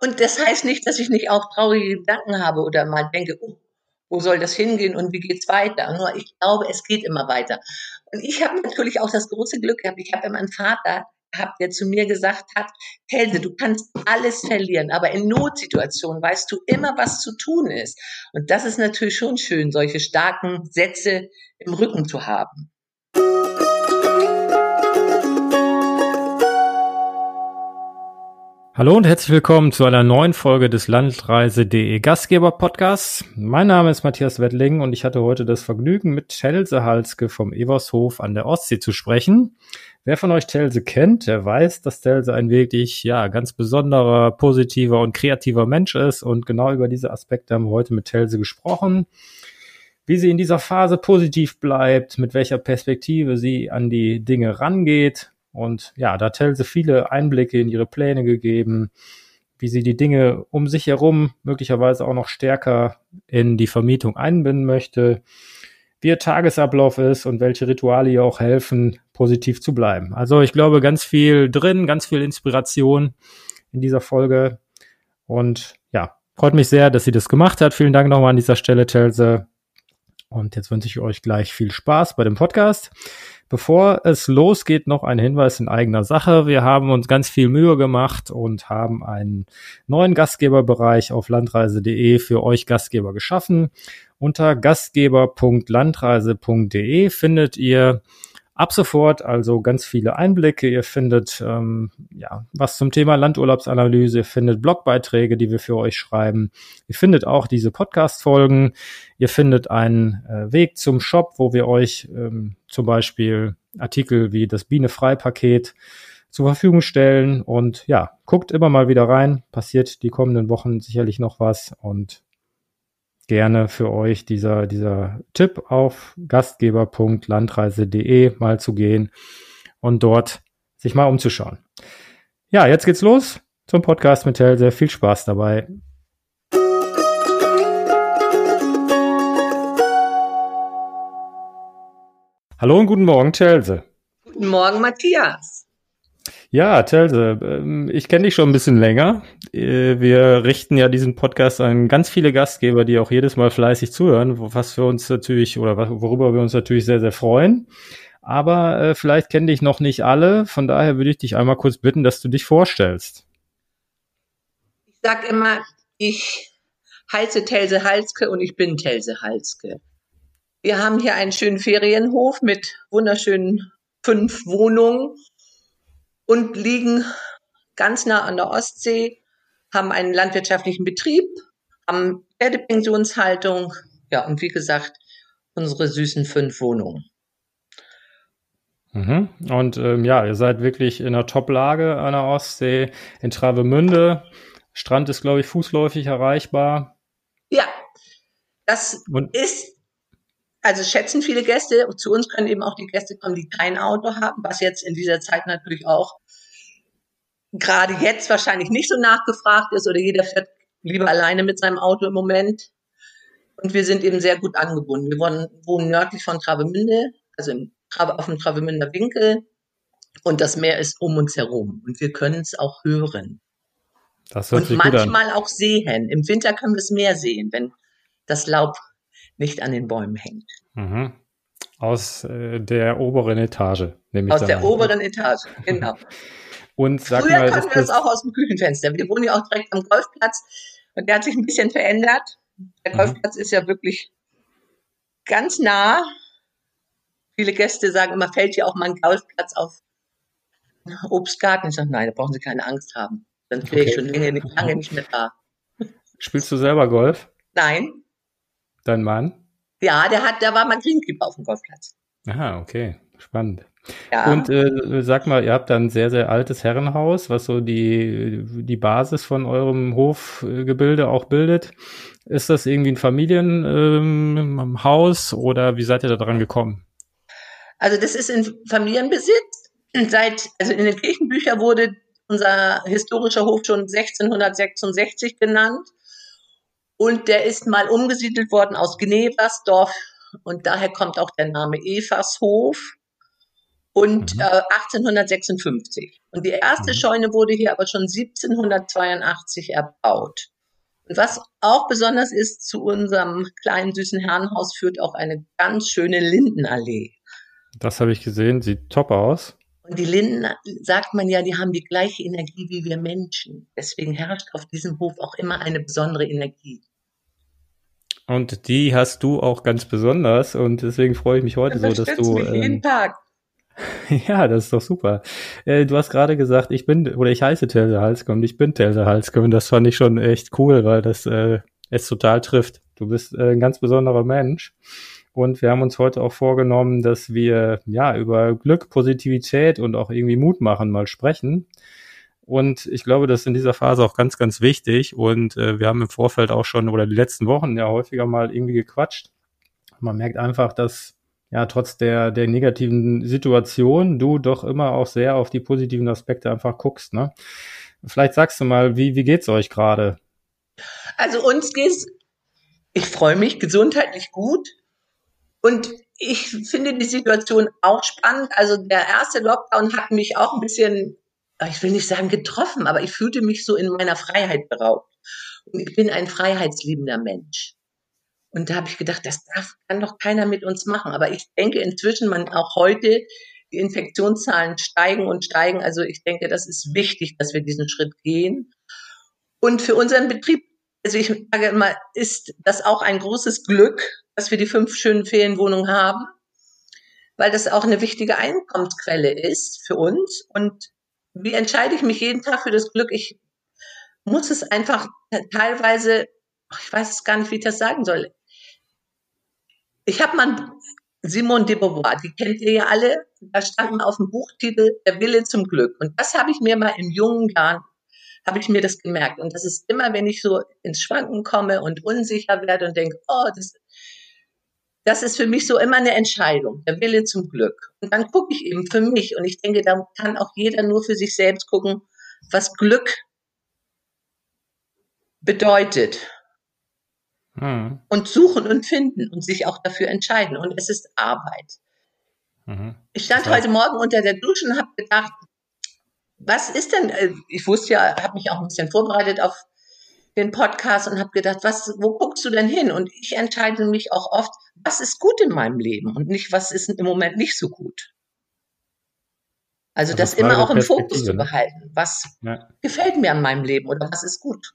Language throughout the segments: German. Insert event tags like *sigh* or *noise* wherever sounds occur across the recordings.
Und das heißt nicht, dass ich nicht auch traurige Gedanken habe oder mal denke, oh, wo soll das hingehen und wie geht's weiter? Nur ich glaube, es geht immer weiter. Und ich habe natürlich auch das große Glück gehabt. Ich habe immer einen Vater gehabt, der zu mir gesagt hat, Helde, du kannst alles verlieren, aber in Notsituationen weißt du immer, was zu tun ist. Und das ist natürlich schon schön, solche starken Sätze im Rücken zu haben. Hallo und herzlich willkommen zu einer neuen Folge des Landreise.de Gastgeber Podcasts. Mein Name ist Matthias Wettling und ich hatte heute das Vergnügen, mit Telse Halske vom Evershof an der Ostsee zu sprechen. Wer von euch Telse kennt, der weiß, dass Telse ein wirklich, ja, ganz besonderer, positiver und kreativer Mensch ist und genau über diese Aspekte haben wir heute mit Telse gesprochen. Wie sie in dieser Phase positiv bleibt, mit welcher Perspektive sie an die Dinge rangeht, und ja, da hat Telse viele Einblicke in ihre Pläne gegeben, wie sie die Dinge um sich herum möglicherweise auch noch stärker in die Vermietung einbinden möchte, wie ihr Tagesablauf ist und welche Rituale ihr auch helfen, positiv zu bleiben. Also ich glaube, ganz viel drin, ganz viel Inspiration in dieser Folge. Und ja, freut mich sehr, dass sie das gemacht hat. Vielen Dank nochmal an dieser Stelle, Telse. Und jetzt wünsche ich euch gleich viel Spaß bei dem Podcast. Bevor es losgeht, noch ein Hinweis in eigener Sache. Wir haben uns ganz viel Mühe gemacht und haben einen neuen Gastgeberbereich auf landreise.de für euch Gastgeber geschaffen. Unter gastgeber.landreise.de findet ihr ab sofort also ganz viele Einblicke. Ihr findet ähm, ja was zum Thema Landurlaubsanalyse, ihr findet Blogbeiträge, die wir für euch schreiben. Ihr findet auch diese Podcast-Folgen. Ihr findet einen äh, Weg zum Shop, wo wir euch ähm, zum Beispiel Artikel wie das Bienefrei-Paket zur Verfügung stellen. Und ja, guckt immer mal wieder rein. Passiert die kommenden Wochen sicherlich noch was. Und gerne für euch dieser, dieser Tipp auf gastgeber.landreise.de mal zu gehen und dort sich mal umzuschauen. Ja, jetzt geht's los zum Podcast mit Helse. Viel Spaß dabei. Hallo und guten Morgen, Chelse. Guten Morgen, Matthias. Ja, Telse, ähm, ich kenne dich schon ein bisschen länger. Äh, wir richten ja diesen Podcast an ganz viele Gastgeber, die auch jedes Mal fleißig zuhören, was für uns natürlich oder worüber wir uns natürlich sehr, sehr freuen. Aber äh, vielleicht kennen dich noch nicht alle. Von daher würde ich dich einmal kurz bitten, dass du dich vorstellst. Ich sag immer, ich heiße Telse Halske und ich bin Telse Halske. Wir haben hier einen schönen Ferienhof mit wunderschönen fünf Wohnungen und liegen ganz nah an der Ostsee, haben einen landwirtschaftlichen Betrieb, haben Pferdepensionshaltung, ja, und wie gesagt, unsere süßen fünf Wohnungen. Mhm. Und ähm, ja, ihr seid wirklich in einer Top-Lage an der Ostsee, in Travemünde. Strand ist, glaube ich, fußläufig erreichbar. Ja, das und ist also schätzen viele Gäste. Zu uns können eben auch die Gäste kommen, die kein Auto haben, was jetzt in dieser Zeit natürlich auch gerade jetzt wahrscheinlich nicht so nachgefragt ist oder jeder fährt lieber alleine mit seinem Auto im Moment. Und wir sind eben sehr gut angebunden. Wir wohnen, wohnen nördlich von Travemünde, also im, auf dem Travemünder Winkel. Und das Meer ist um uns herum. Und wir können es auch hören. Das hört und sich manchmal gut auch sehen. Im Winter können wir es mehr sehen, wenn das Laub nicht an den Bäumen hängt. Mhm. Aus äh, der oberen Etage, nämlich. Aus der an. oberen Etage, *laughs* genau. Und sag Früher mal, konnten wir das auch aus dem Küchenfenster. Wir wohnen ja auch direkt am Golfplatz und der hat sich ein bisschen verändert. Der mhm. Golfplatz ist ja wirklich ganz nah. Viele Gäste sagen immer, fällt hier auch mal ein Golfplatz auf Obstgarten. Ich sage, nein, da brauchen Sie keine Angst haben. Dann wäre okay. ich schon lange, lange nicht mehr da. Spielst du selber Golf? Nein. Dein Mann? Ja, der hat, der war mal Greenkeeper auf dem Golfplatz. Aha, okay. Spannend. Ja. Und äh, sag mal, ihr habt da ein sehr, sehr altes Herrenhaus, was so die, die Basis von eurem Hofgebilde auch bildet. Ist das irgendwie ein Familienhaus ähm, oder wie seid ihr da dran gekommen? Also das ist in Familienbesitz. Seit, also in den Kirchenbüchern wurde unser historischer Hof schon 1666 genannt. Und der ist mal umgesiedelt worden aus Gneversdorf und daher kommt auch der Name Evershof. und mhm. äh, 1856. Und die erste mhm. Scheune wurde hier aber schon 1782 erbaut. Und was auch besonders ist, zu unserem kleinen süßen Herrenhaus führt auch eine ganz schöne Lindenallee. Das habe ich gesehen, sieht top aus. Und die Linden, sagt man ja, die haben die gleiche Energie wie wir Menschen. Deswegen herrscht auf diesem Hof auch immer eine besondere Energie. Und die hast du auch ganz besonders und deswegen freue ich mich heute das so, dass du. Mich ähm, jeden Tag. *laughs* Ja, das ist doch super. Äh, du hast gerade gesagt, ich bin, oder ich heiße Telse Halske und ich bin Telse Halske und das fand ich schon echt cool, weil das äh, es total trifft. Du bist äh, ein ganz besonderer Mensch. Und wir haben uns heute auch vorgenommen, dass wir ja über Glück, Positivität und auch irgendwie Mut machen mal sprechen. Und ich glaube, das ist in dieser Phase auch ganz, ganz wichtig. Und äh, wir haben im Vorfeld auch schon oder die letzten Wochen ja häufiger mal irgendwie gequatscht. Man merkt einfach, dass ja trotz der, der negativen Situation du doch immer auch sehr auf die positiven Aspekte einfach guckst. Ne? Vielleicht sagst du mal, wie, wie geht's euch gerade? Also uns geht's, ich freue mich, gesundheitlich gut. Und ich finde die Situation auch spannend. Also der erste Lockdown hat mich auch ein bisschen, ich will nicht sagen getroffen, aber ich fühlte mich so in meiner Freiheit beraubt. Und ich bin ein freiheitsliebender Mensch. Und da habe ich gedacht, das darf, kann doch keiner mit uns machen. Aber ich denke inzwischen, man auch heute, die Infektionszahlen steigen und steigen. Also ich denke, das ist wichtig, dass wir diesen Schritt gehen. Und für unseren Betrieb, also ich sage immer, ist das auch ein großes Glück, dass wir die fünf schönen Ferienwohnungen haben, weil das auch eine wichtige Einkommensquelle ist für uns. Und wie entscheide ich mich jeden Tag für das Glück? Ich muss es einfach teilweise, ich weiß es gar nicht, wie ich das sagen soll. Ich habe mal Simone de Beauvoir, die kennt ihr ja alle. Da stand auf dem Buchtitel Der Wille zum Glück. Und das habe ich mir mal in jungen Jahren, habe ich mir das gemerkt. Und das ist immer, wenn ich so ins Schwanken komme und unsicher werde und denke, oh, das, das ist für mich so immer eine Entscheidung, der Wille zum Glück. Und dann gucke ich eben für mich und ich denke, da kann auch jeder nur für sich selbst gucken, was Glück bedeutet. Mhm. Und suchen und finden und sich auch dafür entscheiden. Und es ist Arbeit. Mhm. Ich stand heute Morgen unter der Dusche und habe gedacht, was ist denn, äh, ich wusste ja, habe mich auch ein bisschen vorbereitet auf den Podcast und habe gedacht, was, wo guckst du denn hin? Und ich entscheide mich auch oft, was ist gut in meinem Leben und nicht, was ist im Moment nicht so gut. Also, also das immer auch im Fokus zu ne? behalten. Was ja. gefällt mir an meinem Leben oder was ist gut?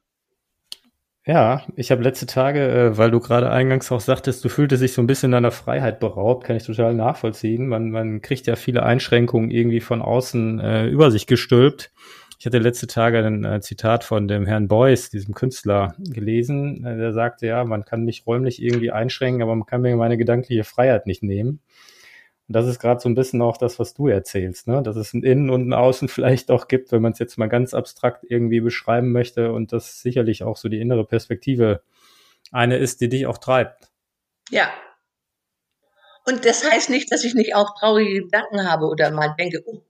Ja, ich habe letzte Tage, äh, weil du gerade eingangs auch sagtest, du fühltest dich so ein bisschen deiner Freiheit beraubt, kann ich total nachvollziehen. Man, man kriegt ja viele Einschränkungen irgendwie von außen äh, über sich gestülpt. Ich hatte letzte Tage ein äh, Zitat von dem Herrn Beuys, diesem Künstler, gelesen. Äh, der sagte, ja, man kann mich räumlich irgendwie einschränken, aber man kann mir meine gedankliche Freiheit nicht nehmen. Und das ist gerade so ein bisschen auch das, was du erzählst, ne? dass es ein Innen und ein Außen *laughs* vielleicht auch gibt, wenn man es jetzt mal ganz abstrakt irgendwie beschreiben möchte und das sicherlich auch so die innere Perspektive eine ist, die dich auch treibt. Ja. Und das heißt nicht, dass ich nicht auch traurige Gedanken habe oder mal denke, oh,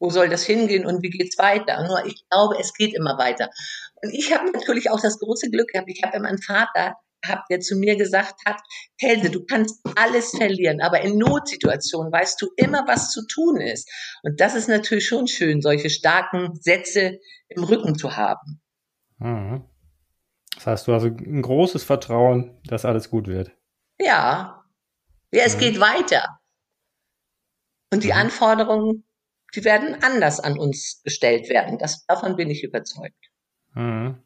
wo soll das hingehen und wie geht's weiter? Nur ich glaube, es geht immer weiter. Und ich habe natürlich auch das große Glück gehabt. Ich habe immer einen Vater gehabt, der zu mir gesagt hat, Helde, du kannst alles verlieren, aber in Notsituationen weißt du immer, was zu tun ist. Und das ist natürlich schon schön, solche starken Sätze im Rücken zu haben. Mhm. Das heißt, du hast ein großes Vertrauen, dass alles gut wird. Ja. Ja, es mhm. geht weiter. Und die mhm. Anforderungen die werden anders an uns gestellt werden. Das, davon bin ich überzeugt. Mhm.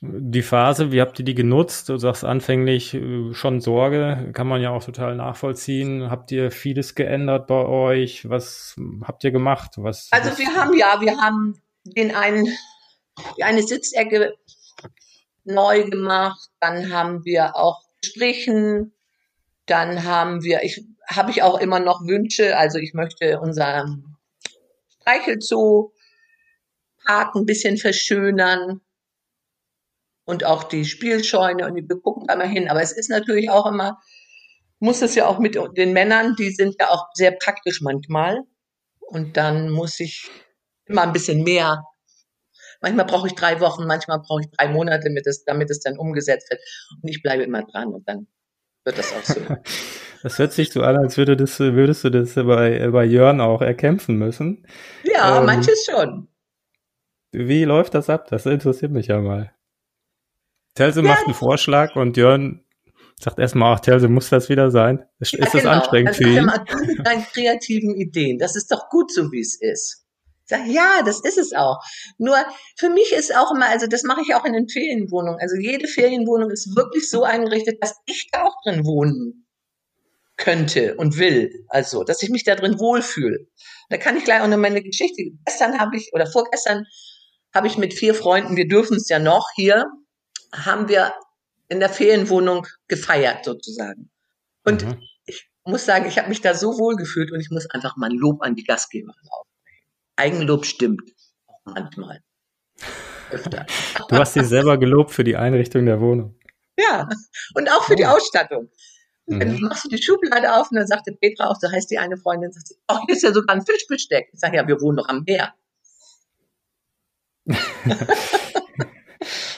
Die Phase, wie habt ihr die genutzt? Du sagst anfänglich äh, schon Sorge, kann man ja auch total nachvollziehen. Habt ihr vieles geändert bei euch? Was habt ihr gemacht? Was, also wir haben ja, wir haben den einen, eine Sitzecke neu gemacht, dann haben wir auch gestrichen, dann haben wir, ich habe ich auch immer noch Wünsche, also ich möchte unser Streichelzoo Park ein bisschen verschönern und auch die Spielscheune und wir gucken da mal hin. Aber es ist natürlich auch immer, muss es ja auch mit den Männern, die sind ja auch sehr praktisch manchmal. Und dann muss ich immer ein bisschen mehr. Manchmal brauche ich drei Wochen, manchmal brauche ich drei Monate, damit es, damit es dann umgesetzt wird. Und ich bleibe immer dran und dann wird das auch so. *laughs* Das hört sich so an, als würde das, würdest du das bei, bei Jörn auch erkämpfen müssen. Ja, ähm, manches schon. Wie läuft das ab? Das interessiert mich ja mal. Telse ja, macht einen Vorschlag und Jörn sagt erstmal, ach Telse, muss das wieder sein? Ist, ja, ist das genau. anstrengend also, für ihn? *laughs* Mit kreativen Ideen. Das ist doch gut so, wie es ist. Sag, ja, das ist es auch. Nur für mich ist auch immer, also das mache ich auch in den Ferienwohnungen. Also jede Ferienwohnung ist wirklich so eingerichtet, dass ich da auch drin wohnen könnte und will. Also, dass ich mich da drin wohlfühle. Da kann ich gleich auch noch meine Geschichte. Gestern habe ich, oder vorgestern habe ich mit vier Freunden, wir dürfen es ja noch hier, haben wir in der Ferienwohnung gefeiert sozusagen. Und mhm. ich muss sagen, ich habe mich da so wohl gefühlt und ich muss einfach mal ein Lob an die Gastgeberin aufbringen. Eigenlob stimmt auch manchmal. Öfter. Du hast dich selber gelobt für die Einrichtung der Wohnung. Ja, und auch für oh. die Ausstattung. Mhm. Dann machst du die Schublade auf und dann sagte Petra auch, so heißt die eine Freundin, sagt sie, oh, hier ist ja sogar ein Fischbesteck. Ich sage, ja, wir wohnen doch am Meer. *laughs*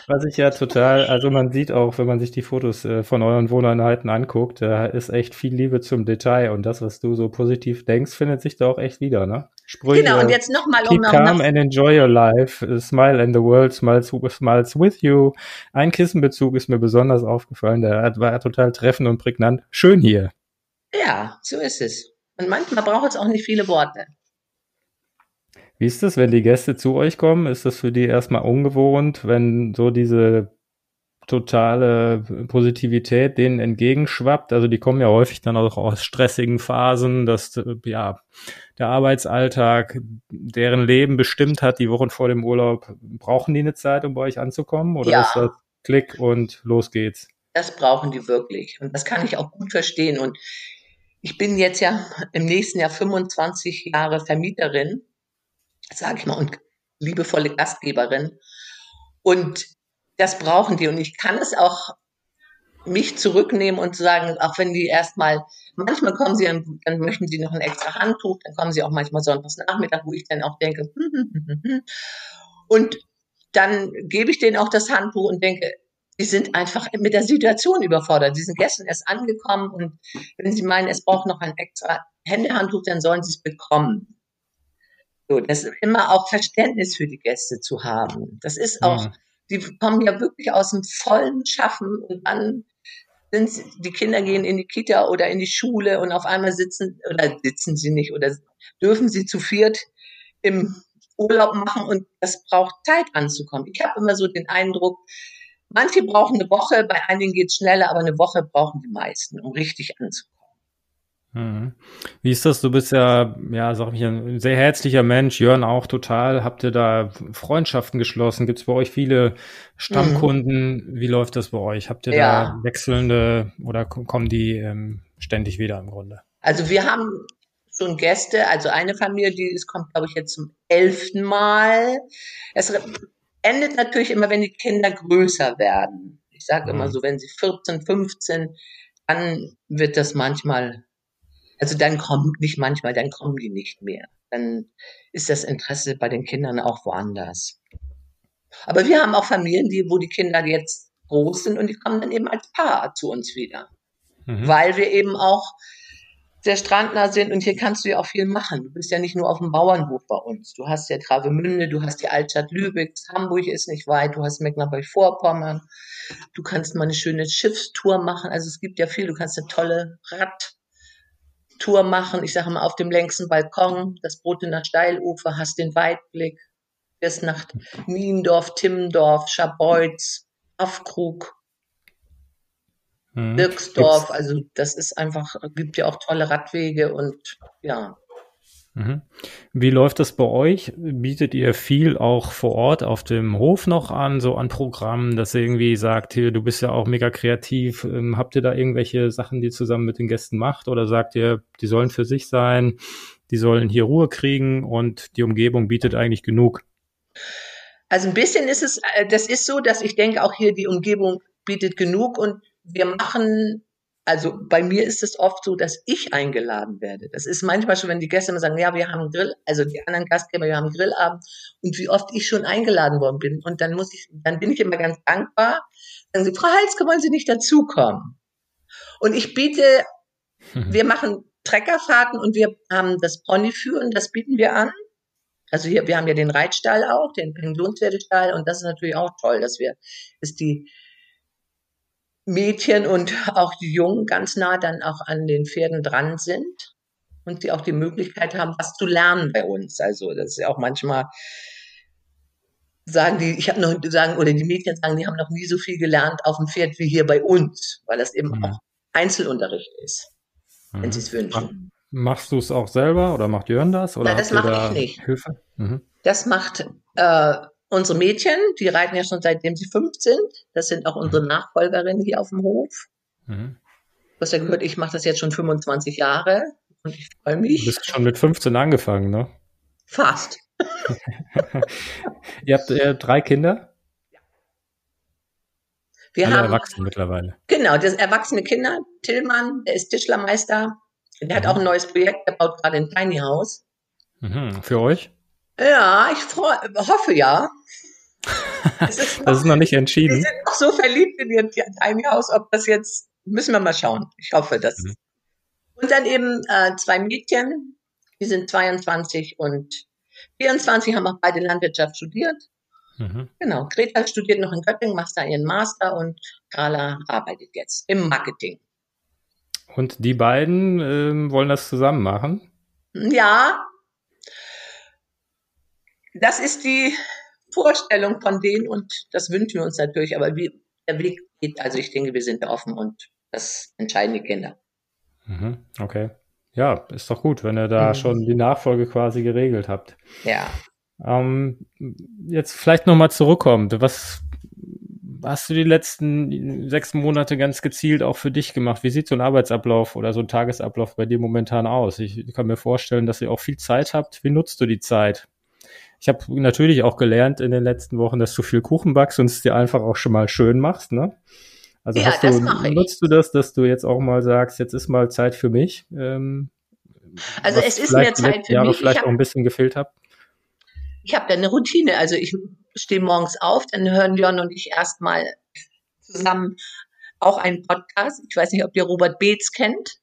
Was ich ja total, also man sieht auch, wenn man sich die Fotos äh, von euren Wohneinheiten anguckt, da ist echt viel Liebe zum Detail und das, was du so positiv denkst, findet sich da auch echt wieder, ne? Sprüche. Genau, und jetzt nochmal um Keep calm and enjoy your life. Smile and the world smiles, smiles with you. Ein Kissenbezug ist mir besonders aufgefallen, der war total treffend und prägnant. Schön hier. Ja, so ist es. Und manchmal braucht es auch nicht viele Worte. Wie ist das, wenn die Gäste zu euch kommen? Ist das für die erstmal ungewohnt, wenn so diese totale Positivität denen entgegenschwappt? Also die kommen ja häufig dann auch aus stressigen Phasen, dass ja der Arbeitsalltag deren Leben bestimmt hat, die Wochen vor dem Urlaub. Brauchen die eine Zeit, um bei euch anzukommen? Oder ja. ist das Klick und los geht's? Das brauchen die wirklich. Und das kann ich auch gut verstehen. Und ich bin jetzt ja im nächsten Jahr 25 Jahre Vermieterin sage ich mal, und liebevolle Gastgeberin. Und das brauchen die. Und ich kann es auch mich zurücknehmen und sagen, auch wenn die erstmal, manchmal kommen sie, dann möchten sie noch ein extra Handtuch, dann kommen sie auch manchmal sonntags Nachmittag, wo ich dann auch denke, hm, hm, hm, und dann gebe ich denen auch das Handtuch und denke, die sind einfach mit der Situation überfordert. Die sind gestern erst angekommen und wenn sie meinen, es braucht noch ein extra Händehandtuch, dann sollen sie es bekommen. So, das ist immer auch Verständnis für die Gäste zu haben. Das ist auch, ja. Die kommen ja wirklich aus dem vollen Schaffen und dann sind die Kinder gehen in die Kita oder in die Schule und auf einmal sitzen oder sitzen sie nicht oder dürfen sie zu viert im Urlaub machen und das braucht Zeit anzukommen. Ich habe immer so den Eindruck, manche brauchen eine Woche, bei einigen geht es schneller, aber eine Woche brauchen die meisten, um richtig anzukommen. Mhm. Wie ist das? Du bist ja, ja, sag ich, ein sehr herzlicher Mensch. Jörn auch total. Habt ihr da Freundschaften geschlossen? Gibt es bei euch viele Stammkunden? Mhm. Wie läuft das bei euch? Habt ihr ja. da wechselnde oder kommen die ähm, ständig wieder im Grunde? Also wir haben schon Gäste, also eine Familie, die ist, kommt, glaube ich, jetzt zum elften Mal. Es endet natürlich immer, wenn die Kinder größer werden. Ich sage mhm. immer so, wenn sie 14, 15, dann wird das manchmal also dann kommt nicht manchmal, dann kommen die nicht mehr. Dann ist das Interesse bei den Kindern auch woanders. Aber wir haben auch Familien, die, wo die Kinder jetzt groß sind und die kommen dann eben als Paar zu uns wieder. Mhm. Weil wir eben auch sehr strandnah sind und hier kannst du ja auch viel machen. Du bist ja nicht nur auf dem Bauernhof bei uns. Du hast ja Travemünde, du hast die Altstadt Lübeck, Hamburg ist nicht weit, du hast Mecklenburg-Vorpommern. Du kannst mal eine schöne Schiffstour machen. Also es gibt ja viel. Du kannst eine tolle Rad Tour machen. Ich sage mal auf dem längsten Balkon, das Brotener Steilufer, hast den Weitblick bis nach Niendorf, Timmendorf, Schabeutz, Afkrug, mhm. Birksdorf. Also das ist einfach, gibt ja auch tolle Radwege und ja. Mhm. Wie läuft das bei euch? Bietet ihr viel auch vor Ort auf dem Hof noch an, so an Programmen, dass ihr irgendwie sagt, hier, du bist ja auch mega kreativ, ähm, habt ihr da irgendwelche Sachen, die ihr zusammen mit den Gästen macht oder sagt ihr, die sollen für sich sein, die sollen hier Ruhe kriegen und die Umgebung bietet eigentlich genug? Also ein bisschen ist es, äh, das ist so, dass ich denke, auch hier die Umgebung bietet genug und wir machen also bei mir ist es oft so, dass ich eingeladen werde. Das ist manchmal schon, wenn die Gäste immer sagen, ja, wir haben Grill, also die anderen Gastgeber, wir haben Grillabend und wie oft ich schon eingeladen worden bin. Und dann muss ich, dann bin ich immer ganz dankbar. Dann sagen sie, Frau Halske, wollen Sie nicht dazukommen? Und ich biete, mhm. *laughs* wir machen Treckerfahrten und wir haben das Ponyführen, das bieten wir an. Also hier, wir haben ja den Reitstall auch, den Pensionspferdestall und das ist natürlich auch toll, dass wir, dass die Mädchen und auch die Jungen ganz nah dann auch an den Pferden dran sind und sie auch die Möglichkeit haben, was zu lernen bei uns. Also das ist ja auch manchmal sagen die, ich habe noch sagen oder die Mädchen sagen, die haben noch nie so viel gelernt auf dem Pferd wie hier bei uns, weil das eben mhm. auch Einzelunterricht ist, mhm. wenn sie es wünschen. Machst du es auch selber oder macht Jörn das? Oder Nein, das mache da ich nicht. Hilfe? Mhm. Das macht äh, unsere Mädchen, die reiten ja schon seitdem sie fünf sind. Das sind auch unsere mhm. Nachfolgerinnen hier auf dem Hof. Mhm. Du hast ja gehört, ich mache das jetzt schon 25 Jahre und ich freue mich. Du bist schon mit 15 angefangen, ne? Fast. *laughs* Ihr habt äh, drei Kinder? Ja. Wir Alle haben erwachsen mittlerweile. Genau, das erwachsene Kinder. Tillmann, der ist Tischlermeister. Der hat mhm. auch ein neues Projekt, der baut gerade ein Tiny House. Mhm. Für euch? Ja, ich freu, hoffe ja. Ist noch, das ist noch nicht entschieden. Wir sind noch so verliebt in ihr Tiny House, ob das jetzt, müssen wir mal schauen. Ich hoffe, dass. Mhm. Und dann eben äh, zwei Mädchen, die sind 22 und 24, haben auch beide Landwirtschaft studiert. Mhm. Genau, Greta studiert noch in Göttingen, macht da ihren Master und Carla arbeitet jetzt im Marketing. Und die beiden ähm, wollen das zusammen machen? Ja, das ist die Vorstellung von denen und das wünschen wir uns natürlich. Aber wie der Weg geht, also ich denke, wir sind offen und das entscheiden die Kinder. Mhm, okay. Ja, ist doch gut, wenn ihr da mhm. schon die Nachfolge quasi geregelt habt. Ja. Ähm, jetzt vielleicht nochmal zurückkommt. Was hast du die letzten sechs Monate ganz gezielt auch für dich gemacht? Wie sieht so ein Arbeitsablauf oder so ein Tagesablauf bei dir momentan aus? Ich kann mir vorstellen, dass ihr auch viel Zeit habt. Wie nutzt du die Zeit? Ich habe natürlich auch gelernt in den letzten Wochen, dass du viel Kuchen backst und es dir einfach auch schon mal schön machst, ne? Also ja, hast du, nutzt du das, dass du jetzt auch mal sagst, jetzt ist mal Zeit für mich? Ähm, also es ist mehr Zeit für Jahre mich. vielleicht hab, auch ein bisschen gefehlt habe. Ich habe da eine Routine. Also ich stehe morgens auf, dann hören Jon und ich erstmal zusammen auch einen Podcast. Ich weiß nicht, ob ihr Robert Beetz kennt.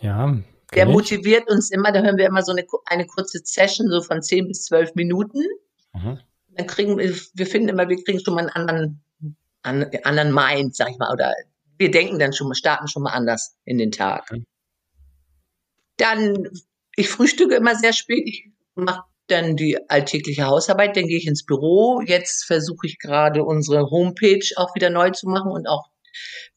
Ja, der motiviert uns immer, da hören wir immer so eine, eine kurze Session, so von zehn bis zwölf Minuten. Mhm. Dann kriegen wir, wir finden immer, wir kriegen schon mal einen anderen, einen anderen Mind, sag ich mal, oder wir denken dann schon mal, starten schon mal anders in den Tag. Mhm. Dann, ich frühstücke immer sehr spät, ich mache dann die alltägliche Hausarbeit, dann gehe ich ins Büro. Jetzt versuche ich gerade unsere Homepage auch wieder neu zu machen und auch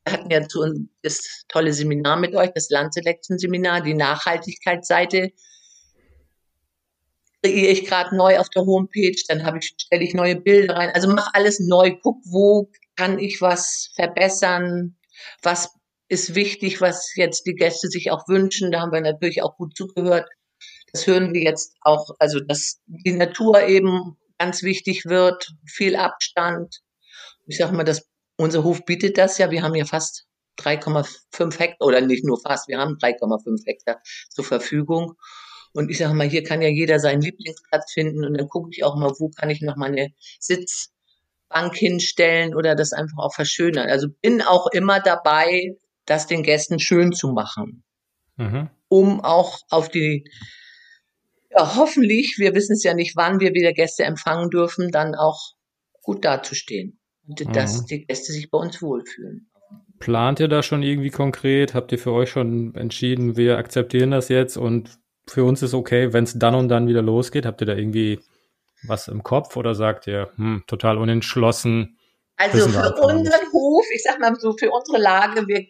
hatten ja zu uns das tolle Seminar mit euch, das Landselection-Seminar, die Nachhaltigkeitsseite kreiere ich gerade neu auf der Homepage, dann habe ich, stelle ich neue Bilder rein. Also mache alles neu, guck, wo kann ich was verbessern, was ist wichtig, was jetzt die Gäste sich auch wünschen. Da haben wir natürlich auch gut zugehört. Das hören wir jetzt auch, also dass die Natur eben ganz wichtig wird, viel Abstand. Ich sage mal, das unser Hof bietet das ja. Wir haben ja fast 3,5 Hektar, oder nicht nur fast, wir haben 3,5 Hektar zur Verfügung. Und ich sage mal, hier kann ja jeder seinen Lieblingsplatz finden und dann gucke ich auch mal, wo kann ich noch mal eine Sitzbank hinstellen oder das einfach auch verschönern. Also bin auch immer dabei, das den Gästen schön zu machen, mhm. um auch auf die, ja, hoffentlich, wir wissen es ja nicht, wann wir wieder Gäste empfangen dürfen, dann auch gut dazustehen und dass mhm. die Gäste sich bei uns wohlfühlen. Plant ihr da schon irgendwie konkret? Habt ihr für euch schon entschieden, wir akzeptieren das jetzt und für uns ist okay, wenn es dann und dann wieder losgeht? Habt ihr da irgendwie was im Kopf oder sagt ihr, hm, total unentschlossen? Also für unseren Hof, ich sag mal so, für unsere Lage, wir,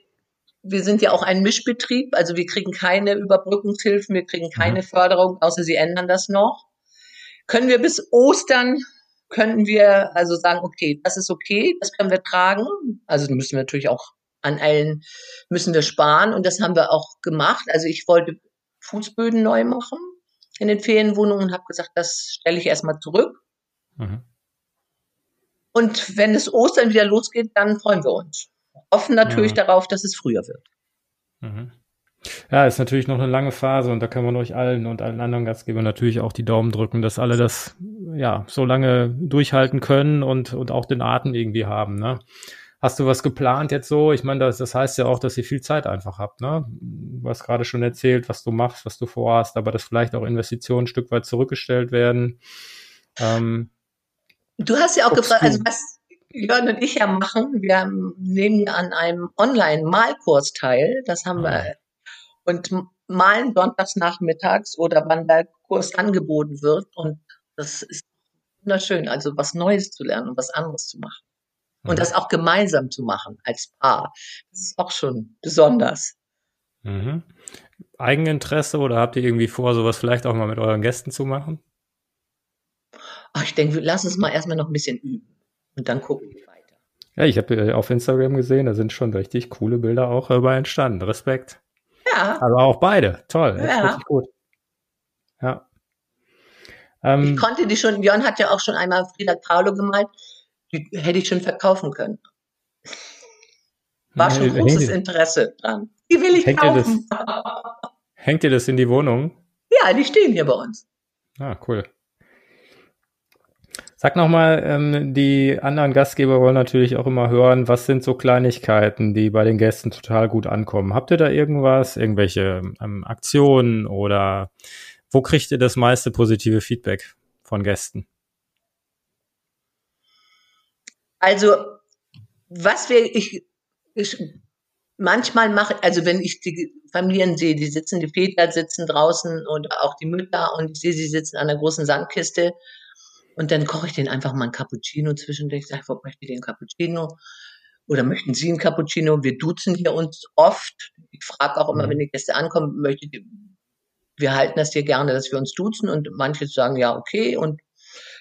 wir sind ja auch ein Mischbetrieb, also wir kriegen keine Überbrückungshilfen, wir kriegen keine mhm. Förderung, außer sie ändern das noch. Können wir bis Ostern könnten wir also sagen, okay, das ist okay, das können wir tragen. Also müssen wir natürlich auch an allen, müssen wir sparen und das haben wir auch gemacht. Also ich wollte Fußböden neu machen in den Ferienwohnungen und habe gesagt, das stelle ich erstmal zurück. Mhm. Und wenn es Ostern wieder losgeht, dann freuen wir uns. Hoffen natürlich mhm. darauf, dass es früher wird. Mhm. Ja, ist natürlich noch eine lange Phase und da kann man euch allen und allen anderen Gastgebern natürlich auch die Daumen drücken, dass alle das ja so lange durchhalten können und, und auch den Atem irgendwie haben. Ne? Hast du was geplant jetzt so? Ich meine, das, das heißt ja auch, dass ihr viel Zeit einfach habt, ne? Du hast gerade schon erzählt, was du machst, was du vorhast, aber dass vielleicht auch Investitionen ein Stück weit zurückgestellt werden. Ähm, du hast ja auch gefragt, also was Jörn und ich ja machen, wir nehmen an einem Online-Malkurs teil, das haben wir, ah. Und malen sonntags nachmittags oder wann der Kurs angeboten wird und das ist wunderschön, also was Neues zu lernen und was anderes zu machen. Und mhm. das auch gemeinsam zu machen als Paar. Das ist auch schon besonders. Mhm. Eigeninteresse oder habt ihr irgendwie vor, sowas vielleicht auch mal mit euren Gästen zu machen? Ach, ich denke, lass uns mal erstmal noch ein bisschen üben und dann gucken wir weiter. Ja, ich habe äh, auf Instagram gesehen, da sind schon richtig coole Bilder auch dabei entstanden. Respekt. Ja. Aber auch beide. Toll. Ja. Gut. Ja. Ähm, ich konnte die schon, Björn hat ja auch schon einmal Frida Kahlo gemalt die hätte ich schon verkaufen können. War schon großes Interesse dran. Die will ich hängt kaufen. Ihr das, hängt ihr das in die Wohnung? Ja, die stehen hier bei uns. Ah, cool. Sag nochmal, ähm, die anderen Gastgeber wollen natürlich auch immer hören, was sind so Kleinigkeiten, die bei den Gästen total gut ankommen. Habt ihr da irgendwas, irgendwelche ähm, Aktionen oder wo kriegt ihr das meiste positive Feedback von Gästen? Also, was wir, ich, ich manchmal mache, also wenn ich die Familien sehe, die sitzen, die Väter sitzen draußen und auch die Mütter und ich sehe, sie sitzen an der großen Sandkiste und dann koche ich denen einfach mal ein Cappuccino zwischendurch. Ich sage, wo möchte ich den Cappuccino? Oder möchten Sie einen Cappuccino? Wir duzen hier uns oft. Ich frage auch immer, mhm. wenn die Gäste ankommen, möchtet ihr, wir halten das hier gerne, dass wir uns duzen und manche sagen ja, okay und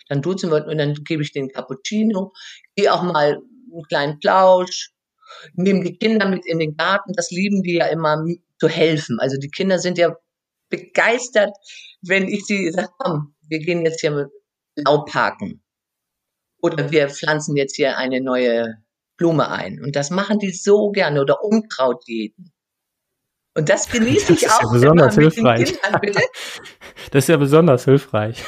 dann duzen wir und dann gebe ich den Cappuccino, gehe auch mal einen kleinen Plausch, nehme die Kinder mit in den Garten, das lieben die ja immer zu helfen. Also die Kinder sind ja begeistert, wenn ich sie sage, komm, wir gehen jetzt hier mit Laubhaken. Oder wir pflanzen jetzt hier eine neue Blume ein. Und das machen die so gerne. Oder Unkraut jeden. Und das genieße ich das auch. Ja besonders hilfreich. Kindern, *laughs* das ist ja besonders hilfreich.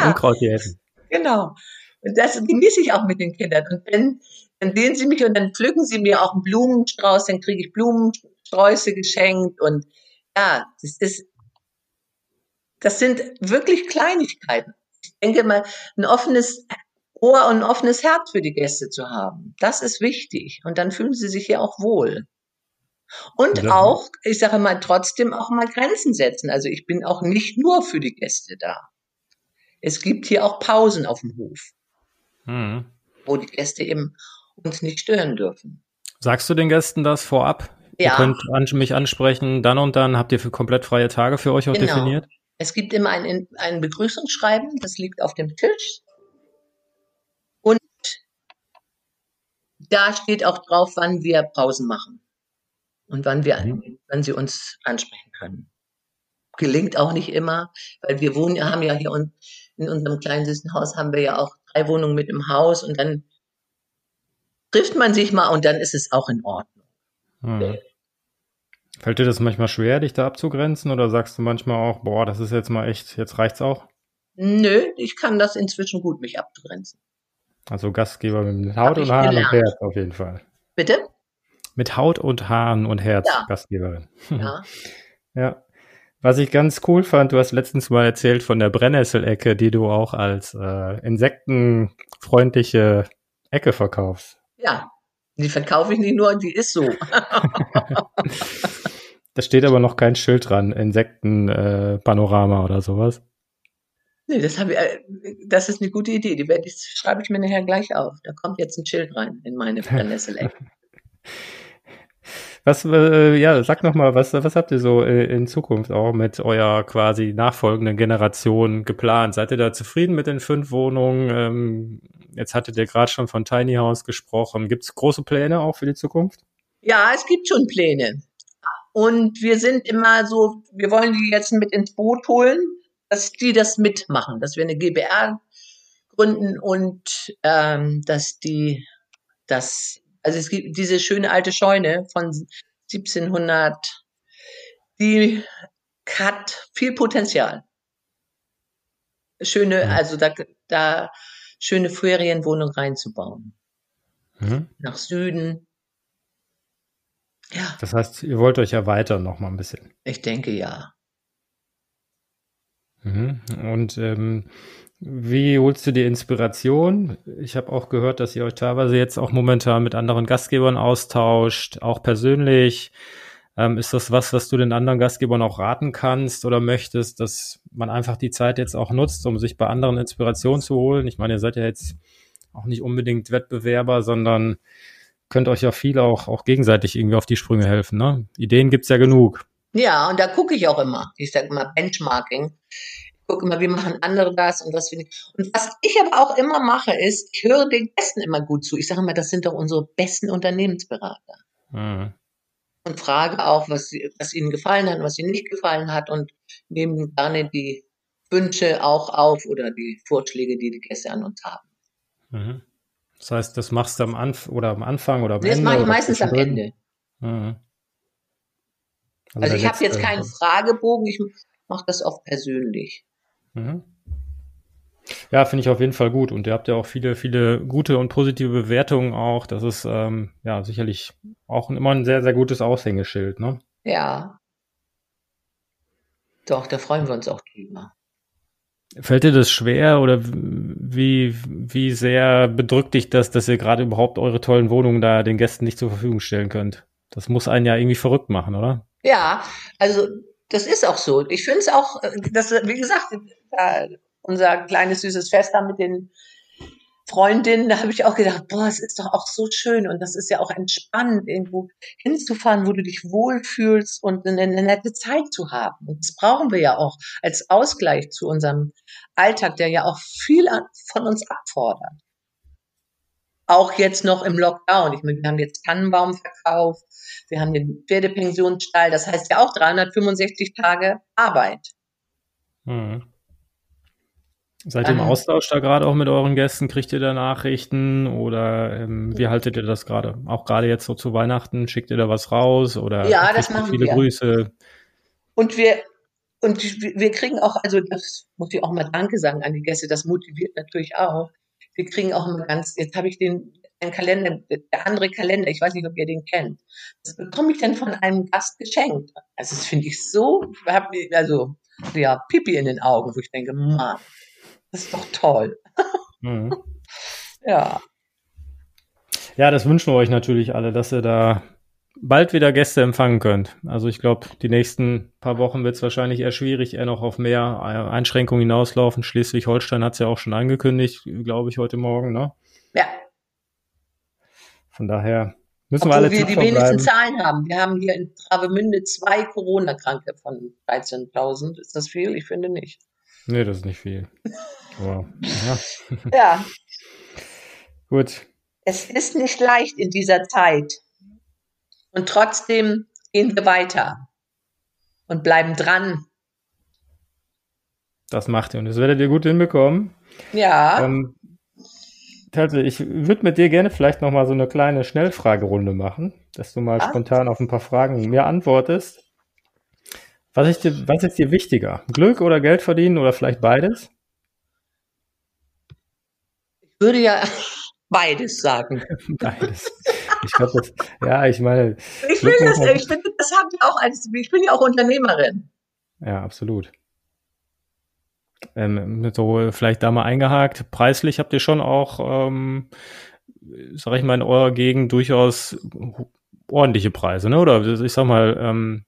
Ja. Unkraut jäten. Genau. Und das genieße ich auch mit den Kindern. Und wenn, dann sehen sie mich und dann pflücken sie mir auch einen Blumenstrauß, dann kriege ich Blumensträuße geschenkt und ja, das ist, das sind wirklich Kleinigkeiten. Ich denke mal, ein offenes Ohr und ein offenes Herz für die Gäste zu haben. Das ist wichtig. Und dann fühlen sie sich ja auch wohl. Und ja. auch, ich sage mal, trotzdem auch mal Grenzen setzen. Also ich bin auch nicht nur für die Gäste da. Es gibt hier auch Pausen auf dem Hof, mhm. wo die Gäste eben uns nicht stören dürfen. Sagst du den Gästen das vorab? Ja. Ihr könnt mich ansprechen, dann und dann habt ihr für komplett freie Tage für euch auch genau. definiert? Es gibt immer ein, ein Begrüßungsschreiben, das liegt auf dem Tisch. Und da steht auch drauf, wann wir Pausen machen und wann wir, mhm. wann sie uns ansprechen können. Gelingt auch nicht immer, weil wir wohnen, haben ja hier und in unserem kleinen süßen Haus haben wir ja auch drei Wohnungen mit im Haus und dann trifft man sich mal und dann ist es auch in Ordnung. Hm. Fällt dir das manchmal schwer, dich da abzugrenzen oder sagst du manchmal auch, boah, das ist jetzt mal echt, jetzt reicht's auch? Nö, ich kann das inzwischen gut, mich abzugrenzen. Also Gastgeber mit Haut und Haaren gelernt. und Herz auf jeden Fall. Bitte? Mit Haut und Haaren und Herz, ja. Gastgeberin. Ja. *laughs* ja. Was ich ganz cool fand, du hast letztens mal erzählt von der Brennnesselecke, die du auch als äh, insektenfreundliche Ecke verkaufst. Ja, die verkaufe ich nicht nur, die ist so. *laughs* *laughs* da steht aber noch kein Schild dran, Insektenpanorama äh, oder sowas. Nee, das, ich, äh, das ist eine gute Idee. Die werde ich, schreibe ich mir nachher gleich auf. Da kommt jetzt ein Schild rein in meine Brennnesselecke. *laughs* Was, äh, ja, sag noch mal, was, was habt ihr so äh, in Zukunft auch mit eurer quasi nachfolgenden Generation geplant? Seid ihr da zufrieden mit den fünf Wohnungen? Ähm, jetzt hattet ihr gerade schon von Tiny House gesprochen. Gibt es große Pläne auch für die Zukunft? Ja, es gibt schon Pläne. Und wir sind immer so, wir wollen die jetzt mit ins Boot holen, dass die das mitmachen, dass wir eine GBR gründen und ähm, dass die das also es gibt diese schöne alte Scheune von 1700, die hat viel Potenzial. Schöne, also da, da schöne Ferienwohnung reinzubauen. mhm. nach Süden. Ja. Das heißt, ihr wollt euch erweitern noch mal ein bisschen. Ich denke ja. Mhm. Und ähm, wie holst du die Inspiration? Ich habe auch gehört, dass ihr euch teilweise jetzt auch momentan mit anderen Gastgebern austauscht, auch persönlich. Ähm, ist das was, was du den anderen Gastgebern auch raten kannst oder möchtest, dass man einfach die Zeit jetzt auch nutzt, um sich bei anderen Inspiration zu holen? Ich meine, ihr seid ja jetzt auch nicht unbedingt Wettbewerber, sondern könnt euch ja viel auch, auch gegenseitig irgendwie auf die Sprünge helfen. Ne? Ideen gibt's ja genug. Ja, und da gucke ich auch immer. Ich sage immer Benchmarking. Ich gucke immer, wie machen andere das und was finde ich. Und was ich aber auch immer mache, ist, ich höre den Gästen immer gut zu. Ich sage immer, das sind doch unsere besten Unternehmensberater. Mhm. Und frage auch, was, was ihnen gefallen hat, was ihnen nicht gefallen hat und nehme gerne die Wünsche auch auf oder die Vorschläge, die die Gäste an uns haben. Mhm. Das heißt, das machst du am Anf oder am Anfang oder am nee, Ende? Das mache ich meistens am Ende. Mhm. Also, also ich habe jetzt keinen Fragebogen, ich mache das oft persönlich. Mhm. Ja, finde ich auf jeden Fall gut. Und ihr habt ja auch viele, viele gute und positive Bewertungen auch. Das ist ähm, ja sicherlich auch immer ein sehr, sehr gutes Aushängeschild, ne? Ja. Doch, da freuen wir uns auch drüber. Fällt dir das schwer oder wie, wie sehr bedrückt dich das, dass ihr gerade überhaupt eure tollen Wohnungen da den Gästen nicht zur Verfügung stellen könnt? Das muss einen ja irgendwie verrückt machen, oder? Ja, also das ist auch so. Ich finde es auch, dass, wie gesagt, unser kleines süßes Fest da mit den Freundinnen, da habe ich auch gedacht, boah, es ist doch auch so schön und das ist ja auch entspannend, irgendwo hinzufahren, wo du dich wohlfühlst und eine, eine nette Zeit zu haben. Und das brauchen wir ja auch als Ausgleich zu unserem Alltag, der ja auch viel von uns abfordert. Auch jetzt noch im Lockdown. Ich meine, wir haben jetzt Tannenbaum verkauft, wir haben den Pferdepensionsstall, das heißt ja auch 365 Tage Arbeit. Mhm. Seid ihr im Austausch da gerade auch mit euren Gästen? Kriegt ihr da Nachrichten oder ähm, wie haltet ihr das gerade? Auch gerade jetzt so zu Weihnachten, schickt ihr da was raus oder ja, das machen viele wir. Grüße? Und wir und wir kriegen auch, also das muss ich auch mal Danke sagen an die Gäste, das motiviert natürlich auch. Wir kriegen auch immer ganz, jetzt habe ich den ein Kalender, der andere Kalender, ich weiß nicht, ob ihr den kennt. Das bekomme ich dann von einem Gast geschenkt. Also das finde ich so, also ja, Pipi in den Augen, wo ich denke, Mann, das ist doch toll. Mhm. *laughs* ja. Ja, das wünschen wir euch natürlich alle, dass ihr da bald wieder Gäste empfangen könnt. Also ich glaube, die nächsten paar Wochen wird es wahrscheinlich eher schwierig, eher noch auf mehr Einschränkungen hinauslaufen. Schleswig-Holstein hat es ja auch schon angekündigt, glaube ich, heute Morgen, ne? Ja. Von daher müssen Obwohl wir alle wir die wenigsten Zahlen haben. Wir haben hier in Travemünde zwei Corona-Kranke von 13.000. Ist das viel? Ich finde nicht. Nee, das ist nicht viel. *laughs* Wow. Ja. *laughs* ja. Gut. Es ist nicht leicht in dieser Zeit. Und trotzdem gehen wir weiter und bleiben dran. Das macht ihr und das werdet ihr gut hinbekommen. Ja. Ähm, ich würde mit dir gerne vielleicht nochmal so eine kleine Schnellfragerunde machen, dass du mal ja. spontan auf ein paar Fragen mir antwortest. Was ist, dir, was ist dir wichtiger? Glück oder Geld verdienen oder vielleicht beides? Würde ja *laughs* beides sagen. *laughs* beides. Ich glaube, das, ja, ich meine. Ich will das, ich finde, das habe ich auch als, ich bin ja auch Unternehmerin. Ja, absolut. Ähm, so vielleicht da mal eingehakt. Preislich habt ihr schon auch, ähm, sag ich mal, in eurer Gegend durchaus ordentliche Preise, ne? Oder ich sag mal, ähm,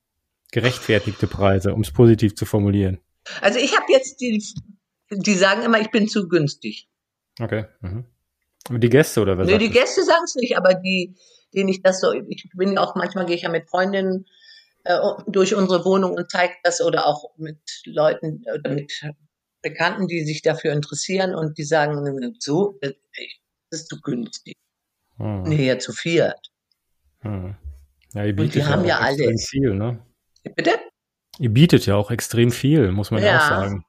gerechtfertigte Preise, um es positiv zu formulieren. Also ich habe jetzt die, die sagen immer, ich bin zu günstig. Okay. Mhm. Die Gäste oder was? Nee, die Gäste sagen es nicht, aber die, denen ich das so, ich bin ja auch, manchmal gehe ich ja mit Freundinnen äh, durch unsere Wohnung und zeige das oder auch mit Leuten oder mit Bekannten, die sich dafür interessieren und die sagen, so, das ist zu günstig. Hm. Nee, ja, zu viert. Hm. Ja, ihr bietet und die ja haben ja alles. viel, ne? Bitte? Ihr bietet ja auch extrem viel, muss man ja, ja auch sagen.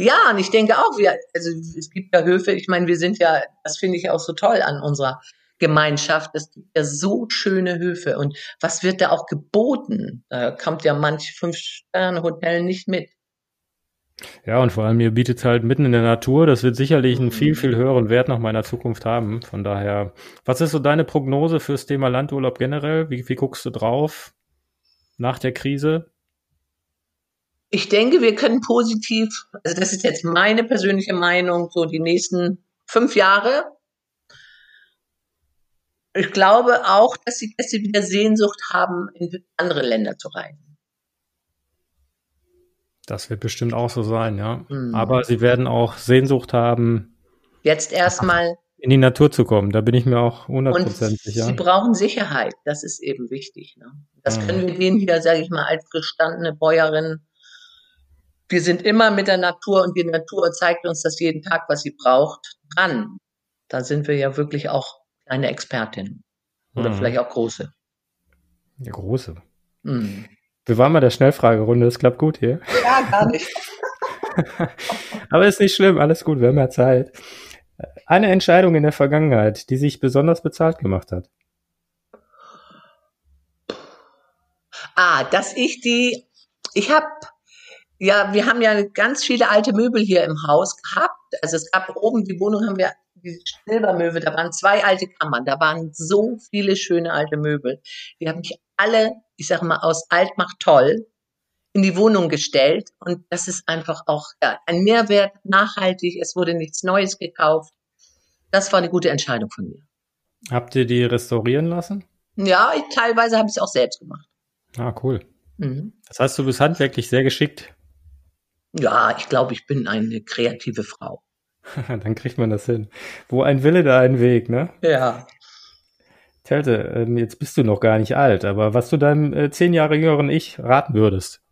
Ja, und ich denke auch, wir, also es gibt ja Höfe, ich meine, wir sind ja, das finde ich auch so toll an unserer Gemeinschaft. Es gibt ja so schöne Höfe. Und was wird da auch geboten? Da kommt ja manch Fünf-Sterne-Hotel nicht mit. Ja, und vor allem ihr bietet halt mitten in der Natur. Das wird sicherlich einen viel, mhm. viel höheren Wert noch meiner Zukunft haben. Von daher, was ist so deine Prognose fürs Thema Landurlaub generell? Wie, wie guckst du drauf nach der Krise? Ich denke, wir können positiv, also das ist jetzt meine persönliche Meinung, so die nächsten fünf Jahre. Ich glaube auch, dass die Gäste wieder Sehnsucht haben, in andere Länder zu reisen. Das wird bestimmt auch so sein, ja. Mhm. Aber sie werden auch Sehnsucht haben. Jetzt erstmal in die Natur zu kommen. Da bin ich mir auch hundertprozentig sicher. Sie brauchen Sicherheit. Das ist eben wichtig. Ne? Das mhm. können wir denen wieder, sage ich mal, als gestandene Bäuerin. Wir sind immer mit der Natur und die Natur zeigt uns das jeden Tag, was sie braucht, dran. Da sind wir ja wirklich auch eine Expertin. Oder mhm. vielleicht auch große. Ja, große. Mhm. Wir waren mal der Schnellfragerunde, das klappt gut hier. Ja, gar nicht. *laughs* Aber ist nicht schlimm, alles gut, wir haben ja Zeit. Eine Entscheidung in der Vergangenheit, die sich besonders bezahlt gemacht hat. Ah, dass ich die, ich habe, ja, wir haben ja ganz viele alte Möbel hier im Haus gehabt. Also es gab oben, die Wohnung haben wir, die Silbermöwe, da waren zwei alte Kammern, da waren so viele schöne alte Möbel. Die habe ich alle, ich sage mal, aus alt macht toll in die Wohnung gestellt. Und das ist einfach auch ja, ein Mehrwert, nachhaltig. Es wurde nichts Neues gekauft. Das war eine gute Entscheidung von mir. Habt ihr die restaurieren lassen? Ja, ich, teilweise habe ich es auch selbst gemacht. Ah, cool. Mhm. Das heißt, du bist handwerklich sehr geschickt. Ja, ich glaube, ich bin eine kreative Frau. *laughs* Dann kriegt man das hin. Wo ein Wille, da ein Weg, ne? Ja. Telte, ähm, jetzt bist du noch gar nicht alt, aber was du deinem äh, zehn Jahre jüngeren Ich raten würdest?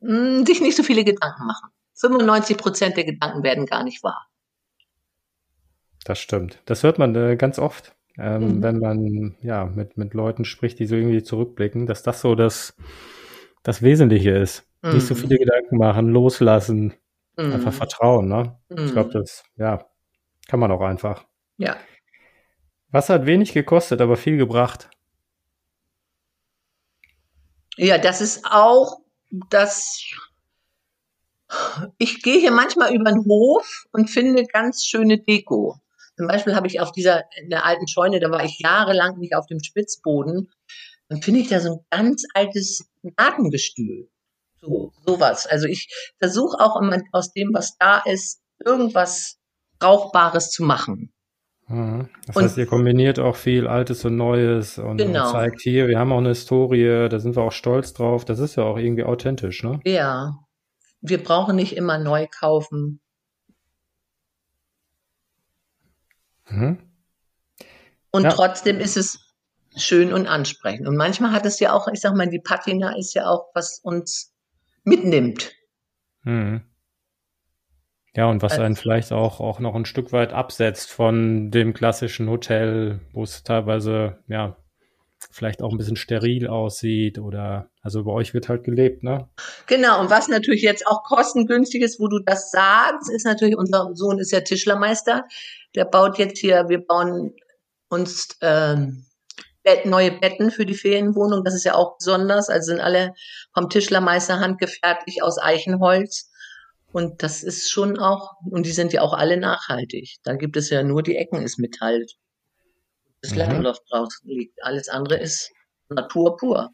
Hm, sich nicht so viele Gedanken machen. 95 Prozent der Gedanken werden gar nicht wahr. Das stimmt. Das hört man äh, ganz oft, ähm, mhm. wenn man ja mit, mit Leuten spricht, die so irgendwie zurückblicken, dass das so das, das Wesentliche ist. Mhm. Nicht so mhm. viele Gedanken machen, loslassen, mhm. einfach vertrauen. Ne? Ich glaube, mhm. das ja, kann man auch einfach. Ja. Was hat wenig gekostet, aber viel gebracht? Ja, das ist auch das. Ich gehe hier manchmal über den Hof und finde ganz schöne Deko. Zum Beispiel habe ich auf dieser, in der alten Scheune, da war ich jahrelang nicht auf dem Spitzboden, dann finde ich da so ein ganz altes Gartengestühl. So, sowas. Also ich versuche auch immer aus dem, was da ist, irgendwas Brauchbares zu machen. Mhm. Das und, heißt, ihr kombiniert auch viel Altes und Neues und, genau. und, zeigt hier, wir haben auch eine Historie, da sind wir auch stolz drauf. Das ist ja auch irgendwie authentisch, ne? Ja. Wir brauchen nicht immer neu kaufen. Mhm. Und ja. trotzdem ist es schön und ansprechend. Und manchmal hat es ja auch, ich sag mal, die Patina ist ja auch, was uns mitnimmt. Mhm. Ja, und was einen vielleicht auch, auch noch ein Stück weit absetzt von dem klassischen Hotel, wo es teilweise, ja, vielleicht auch ein bisschen steril aussieht oder, also bei euch wird halt gelebt, ne? Genau, und was natürlich jetzt auch kostengünstig ist, wo du das sagst, ist natürlich, unser Sohn ist ja Tischlermeister, der baut jetzt hier, wir bauen uns ähm, neue Betten für die Ferienwohnung, das ist ja auch besonders, also sind alle vom Tischlermeister handgefertigt aus Eichenholz. Und das ist schon auch, und die sind ja auch alle nachhaltig. Da gibt es ja nur die Ecken ist Metall. Das mhm. draus liegt. Alles andere ist Natur pur.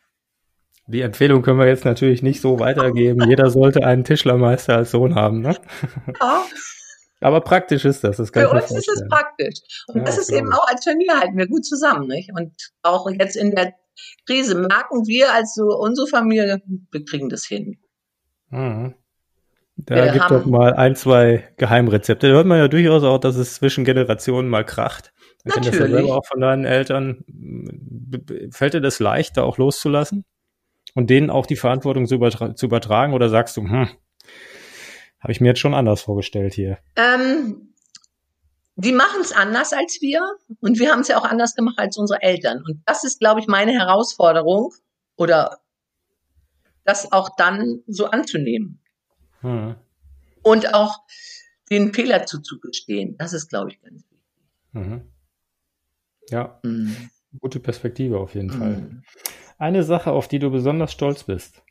Die Empfehlung können wir jetzt natürlich nicht so weitergeben. Jeder sollte einen Tischlermeister als Sohn haben, ne? Ja. *laughs* Aber praktisch ist das. das Für uns ist es praktisch. Und ja, das ist eben auch als Familie halten wir gut zusammen, nicht? Und auch jetzt in der Krise merken wir als so unsere Familie, wir kriegen das hin. Mhm. Da wir gibt doch mal ein, zwei Geheimrezepte. Da hört man ja durchaus auch, dass es zwischen Generationen mal kracht. Man kennt das ja selber auch von deinen Eltern. Fällt dir das leicht, da auch loszulassen? Und denen auch die Verantwortung zu, übertra zu übertragen? Oder sagst du, hm, habe ich mir jetzt schon anders vorgestellt hier? Ähm, die machen es anders als wir und wir haben es ja auch anders gemacht als unsere Eltern. Und das ist, glaube ich, meine Herausforderung oder das auch dann so anzunehmen. Hm. Und auch den Fehler zuzugestehen. Das ist, glaube ich, ganz wichtig. Mhm. Ja, mhm. gute Perspektive auf jeden mhm. Fall. Eine Sache, auf die du besonders stolz bist.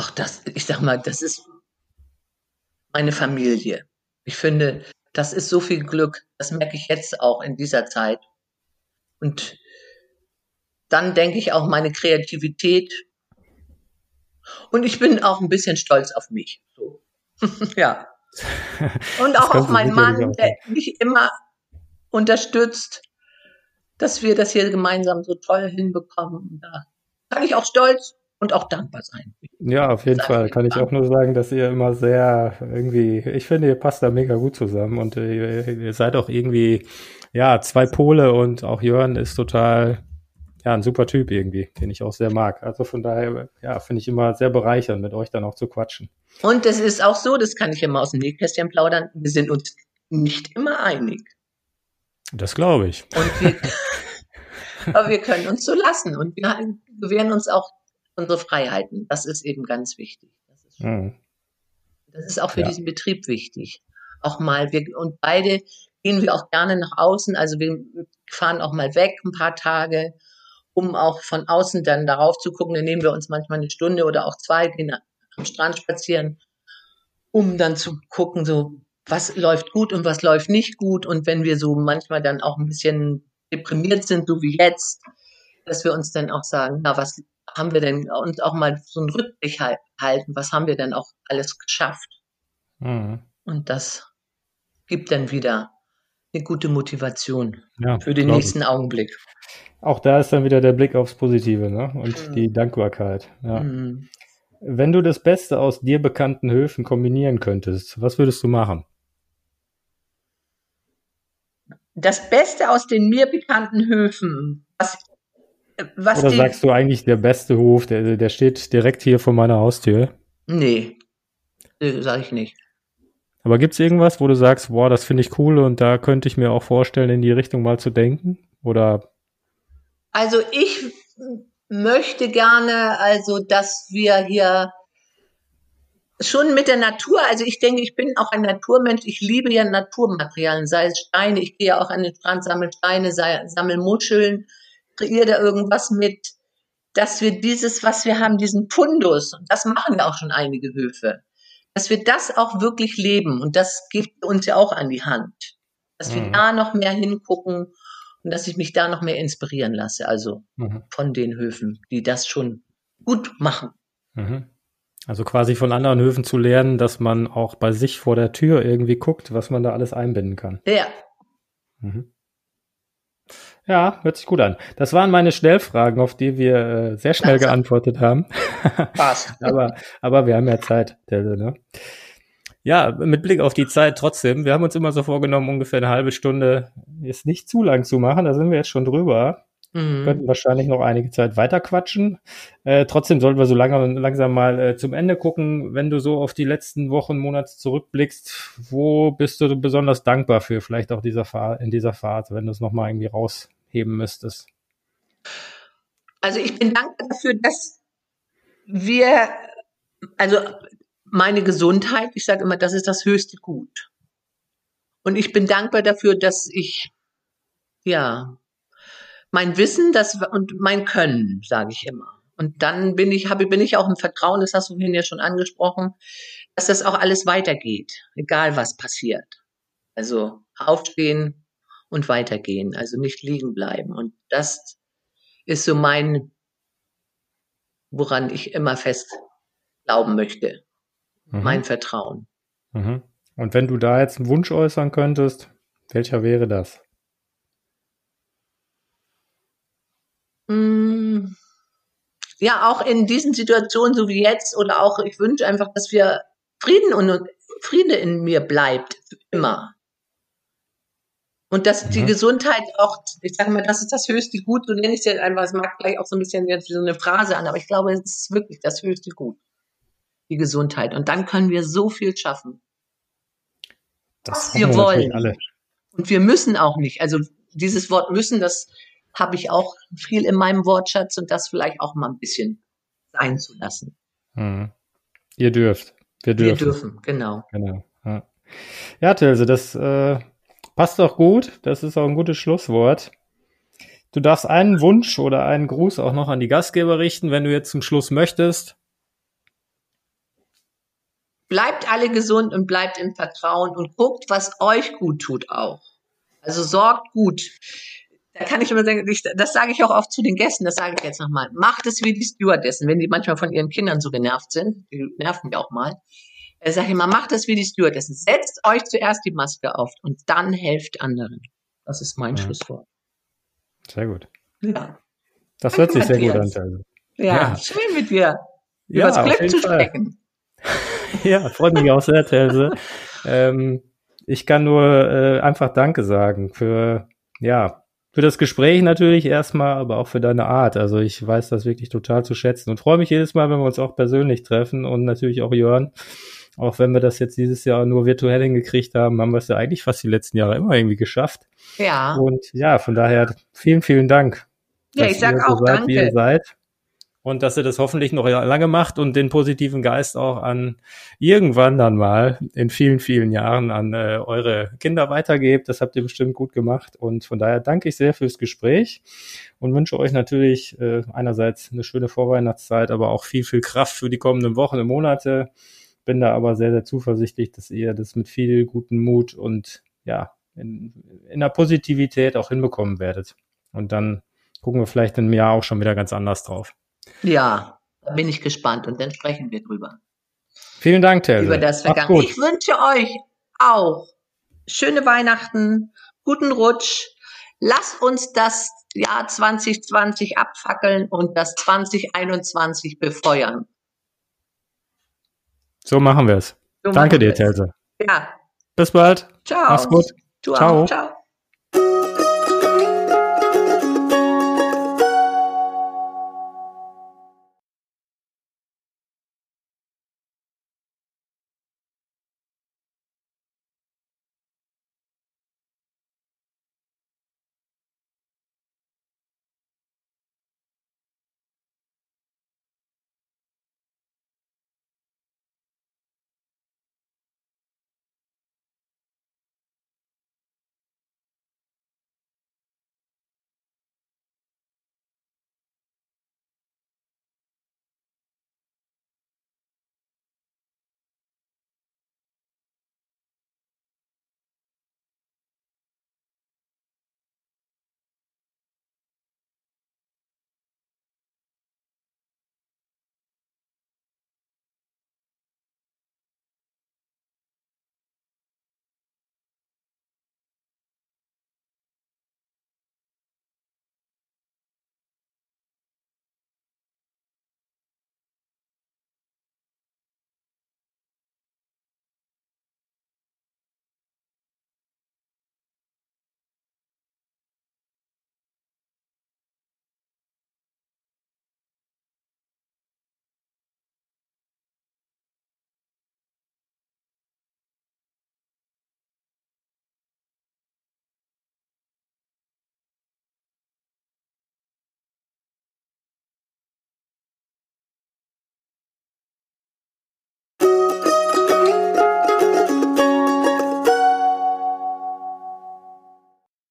Ach, das, ich sag mal, das ist meine Familie. Ich finde, das ist so viel Glück. Das merke ich jetzt auch in dieser Zeit. Und dann denke ich auch meine Kreativität. Und ich bin auch ein bisschen stolz auf mich. So. *laughs* ja. *laughs* Und auch auf meinen Mann, der mich immer unterstützt, dass wir das hier gemeinsam so toll hinbekommen. Da kann ich auch stolz und auch dankbar sein. Ja, auf jeden Fall kann ich auch nur sagen, dass ihr immer sehr irgendwie, ich finde, ihr passt da mega gut zusammen und ihr, ihr seid auch irgendwie, ja, zwei Pole und auch Jörn ist total, ja, ein super Typ irgendwie, den ich auch sehr mag. Also von daher, ja, finde ich immer sehr bereichernd, mit euch dann auch zu quatschen. Und es ist auch so, das kann ich immer aus dem Nähkästchen plaudern, wir sind uns nicht immer einig. Das glaube ich. Und wir, *laughs* aber wir können uns so lassen und wir gewähren uns auch unsere Freiheiten. Das ist eben ganz wichtig. Das ist, mhm. das ist auch für ja. diesen Betrieb wichtig. Auch mal, wir, und beide gehen wir auch gerne nach außen. Also wir fahren auch mal weg ein paar Tage, um auch von außen dann darauf zu gucken. Dann nehmen wir uns manchmal eine Stunde oder auch zwei, gehen am Strand spazieren, um dann zu gucken, so, was läuft gut und was läuft nicht gut. Und wenn wir so manchmal dann auch ein bisschen deprimiert sind, so wie jetzt, dass wir uns dann auch sagen, na, was haben wir denn und auch mal so einen Rückblick halten, was haben wir denn auch alles geschafft? Mhm. Und das gibt dann wieder eine gute Motivation ja, für den nächsten ich. Augenblick. Auch da ist dann wieder der Blick aufs Positive ne? und mhm. die Dankbarkeit. Ja. Mhm. Wenn du das Beste aus dir bekannten Höfen kombinieren könntest, was würdest du machen? Das Beste aus den mir bekannten Höfen, was was Oder sagst du eigentlich, der beste Hof, der, der steht direkt hier vor meiner Haustür? Nee, nee sage ich nicht. Aber gibt es irgendwas, wo du sagst, boah, das finde ich cool und da könnte ich mir auch vorstellen, in die Richtung mal zu denken? Oder? Also ich möchte gerne, also dass wir hier schon mit der Natur, also ich denke, ich bin auch ein Naturmensch, ich liebe ja Naturmaterialien, sei es Steine, ich gehe auch an den Strand, sammle Steine, sammle Muscheln, kreiere da irgendwas mit, dass wir dieses, was wir haben, diesen Fundus, und das machen ja auch schon einige Höfe, dass wir das auch wirklich leben. Und das gibt uns ja auch an die Hand. Dass mhm. wir da noch mehr hingucken und dass ich mich da noch mehr inspirieren lasse. Also mhm. von den Höfen, die das schon gut machen. Mhm. Also quasi von anderen Höfen zu lernen, dass man auch bei sich vor der Tür irgendwie guckt, was man da alles einbinden kann. Ja. Mhm. Ja, hört sich gut an. Das waren meine Schnellfragen, auf die wir äh, sehr schnell das *laughs* geantwortet haben. Passt. *laughs* aber, aber wir haben ja Zeit. Ne? Ja, mit Blick auf die Zeit trotzdem. Wir haben uns immer so vorgenommen, ungefähr eine halbe Stunde ist nicht zu lang zu machen. Da sind wir jetzt schon drüber. Mhm. Könnten wahrscheinlich noch einige Zeit weiter quatschen. Äh, trotzdem sollten wir so lange, langsam mal äh, zum Ende gucken. Wenn du so auf die letzten Wochen, Monate zurückblickst, wo bist du besonders dankbar für? Vielleicht auch dieser Fahr in dieser Phase, wenn du es nochmal irgendwie raus heben müsstest? Also ich bin dankbar dafür, dass wir, also meine Gesundheit, ich sage immer, das ist das höchste Gut. Und ich bin dankbar dafür, dass ich, ja, mein Wissen das, und mein Können, sage ich immer. Und dann bin ich, habe, bin ich auch im Vertrauen, das hast du vorhin ja schon angesprochen, dass das auch alles weitergeht, egal was passiert. Also aufstehen, und weitergehen, also nicht liegen bleiben. Und das ist so mein, woran ich immer fest glauben möchte, mhm. mein Vertrauen. Mhm. Und wenn du da jetzt einen Wunsch äußern könntest, welcher wäre das? Mm. Ja, auch in diesen Situationen, so wie jetzt, oder auch, ich wünsche einfach, dass wir Frieden und Friede in mir bleibt, immer. Und dass die mhm. Gesundheit auch, ich sage mal, das ist das höchste Gut, so nenne ich es ja einfach, es mag gleich auch so ein bisschen jetzt wie so eine Phrase an, aber ich glaube, es ist wirklich das höchste Gut, die Gesundheit. Und dann können wir so viel schaffen. Das was wir wollen. Alle. Und wir müssen auch nicht. Also dieses Wort müssen, das habe ich auch viel in meinem Wortschatz und das vielleicht auch mal ein bisschen sein zu lassen. Mhm. Ihr dürft. Wir dürfen. Wir dürfen, genau. Genau. Ja, ja Tilse, das äh, Passt doch gut. Das ist auch ein gutes Schlusswort. Du darfst einen Wunsch oder einen Gruß auch noch an die Gastgeber richten, wenn du jetzt zum Schluss möchtest. bleibt alle gesund und bleibt im Vertrauen und guckt, was euch gut tut auch. Also sorgt gut. Da kann ich immer sagen, das sage ich auch oft zu den Gästen, das sage ich jetzt nochmal. Macht es wie die Stewardessen, wenn die manchmal von ihren Kindern so genervt sind, die nerven mich auch mal. Ich sage immer, macht es wie die Stewardessen. Setzt euch zuerst die Maske auf und dann helft anderen. Das ist mein ja. Schlusswort. Sehr gut. Ja. Das hört sich sehr gut an. Ja, ja, schön mit dir. Über ja, das Glück zu sprechen. *laughs* ja, freut mich auch sehr, Telse. *laughs* ähm, ich kann nur äh, einfach Danke sagen für, ja, für das Gespräch natürlich erstmal, aber auch für deine Art. Also ich weiß das wirklich total zu schätzen und freue mich jedes Mal, wenn wir uns auch persönlich treffen und natürlich auch Jörn. Auch wenn wir das jetzt dieses Jahr nur virtuell hingekriegt haben, haben wir es ja eigentlich fast die letzten Jahre immer irgendwie geschafft. Ja. Und ja, von daher vielen, vielen Dank. Ja, ich sag auch so seid, danke. Wie ihr seid und dass ihr das hoffentlich noch lange macht und den positiven Geist auch an irgendwann dann mal in vielen, vielen Jahren an äh, eure Kinder weitergebt. Das habt ihr bestimmt gut gemacht und von daher danke ich sehr fürs Gespräch und wünsche euch natürlich äh, einerseits eine schöne Vorweihnachtszeit, aber auch viel, viel Kraft für die kommenden Wochen und Monate. Bin da aber sehr, sehr zuversichtlich, dass ihr das mit viel guten Mut und ja, in, in der Positivität auch hinbekommen werdet. Und dann gucken wir vielleicht im Jahr auch schon wieder ganz anders drauf. Ja, da bin ich gespannt und dann sprechen wir drüber. Vielen Dank, Telse. Über das Vergangene. Ich wünsche euch auch schöne Weihnachten, guten Rutsch. Lasst uns das Jahr 2020 abfackeln und das 2021 befeuern. So machen wir es. So Danke dir, Telse. Ja. Bis bald. Ciao. Mach's gut. Ciao. Ciao.